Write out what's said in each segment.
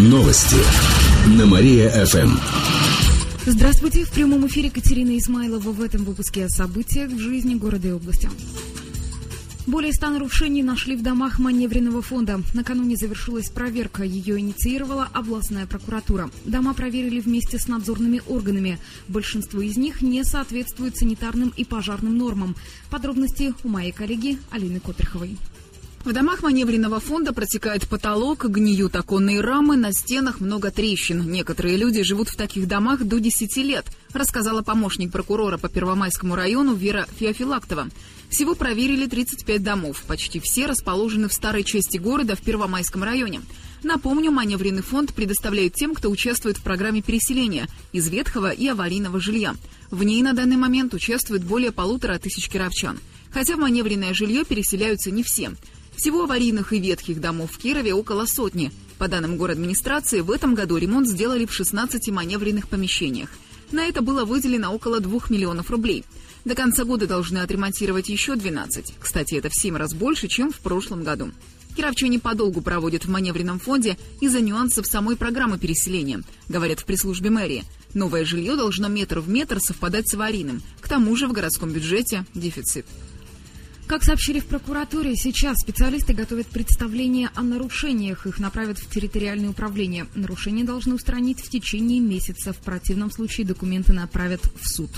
Новости на Мария-ФМ. Здравствуйте. В прямом эфире Катерина Исмайлова в этом выпуске о событиях в жизни города и области. Более ста нарушений нашли в домах маневренного фонда. Накануне завершилась проверка. Ее инициировала областная прокуратура. Дома проверили вместе с надзорными органами. Большинство из них не соответствуют санитарным и пожарным нормам. Подробности у моей коллеги Алины Котриховой. В домах маневренного фонда протекает потолок, гниют оконные рамы, на стенах много трещин. Некоторые люди живут в таких домах до 10 лет, рассказала помощник прокурора по Первомайскому району Вера Феофилактова. Всего проверили 35 домов. Почти все расположены в старой части города в Первомайском районе. Напомню, маневренный фонд предоставляет тем, кто участвует в программе переселения из ветхого и аварийного жилья. В ней на данный момент участвует более полутора тысяч кировчан. Хотя в маневренное жилье переселяются не все. Всего аварийных и ветхих домов в Кирове около сотни. По данным администрации, в этом году ремонт сделали в 16 маневренных помещениях. На это было выделено около 2 миллионов рублей. До конца года должны отремонтировать еще 12. Кстати, это в 7 раз больше, чем в прошлом году. Кировчане подолгу проводят в маневренном фонде из-за нюансов самой программы переселения, говорят в пресс-службе мэрии. Новое жилье должно метр в метр совпадать с аварийным. К тому же в городском бюджете дефицит. Как сообщили в прокуратуре, сейчас специалисты готовят представление о нарушениях. Их направят в территориальное управление. Нарушения должны устранить в течение месяца. В противном случае документы направят в суд.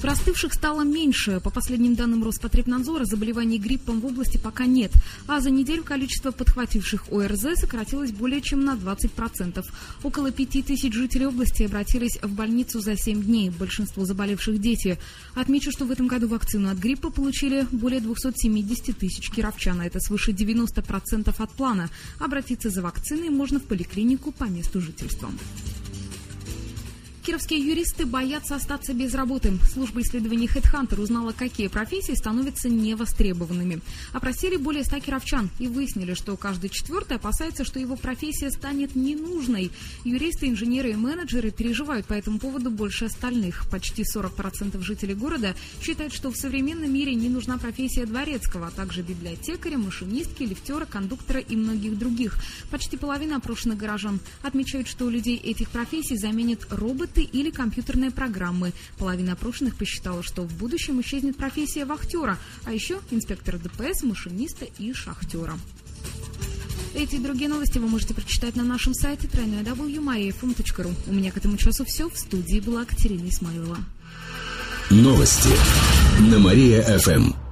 Простывших стало меньше. По последним данным Роспотребнадзора, заболеваний гриппом в области пока нет. А за неделю количество подхвативших ОРЗ сократилось более чем на 20%. Около 5 тысяч жителей области обратились в больницу за 7 дней. Большинство заболевших дети. Отмечу, что в этом году вакцину от гриппа получили более 270 тысяч кировчан. Это свыше 90% от плана. Обратиться за вакциной можно в поликлинику по месту жительства. Кировские юристы боятся остаться без работы. Служба исследований HeadHunter узнала, какие профессии становятся невостребованными. Опросили более 100 кировчан и выяснили, что каждый четвертый опасается, что его профессия станет ненужной. Юристы, инженеры и менеджеры переживают по этому поводу больше остальных. Почти 40% жителей города считают, что в современном мире не нужна профессия дворецкого, а также библиотекаря, машинистки, лифтера, кондуктора и многих других. Почти половина опрошенных горожан отмечают, что у людей этих профессий заменят роботы роботы или компьютерные программы. Половина опрошенных посчитала, что в будущем исчезнет профессия вахтера, а еще инспектора ДПС, машиниста и шахтера. Эти и другие новости вы можете прочитать на нашем сайте www.mariafm.ru. У меня к этому часу все. В студии была Катерина Исмаилова. Новости на Мария-ФМ.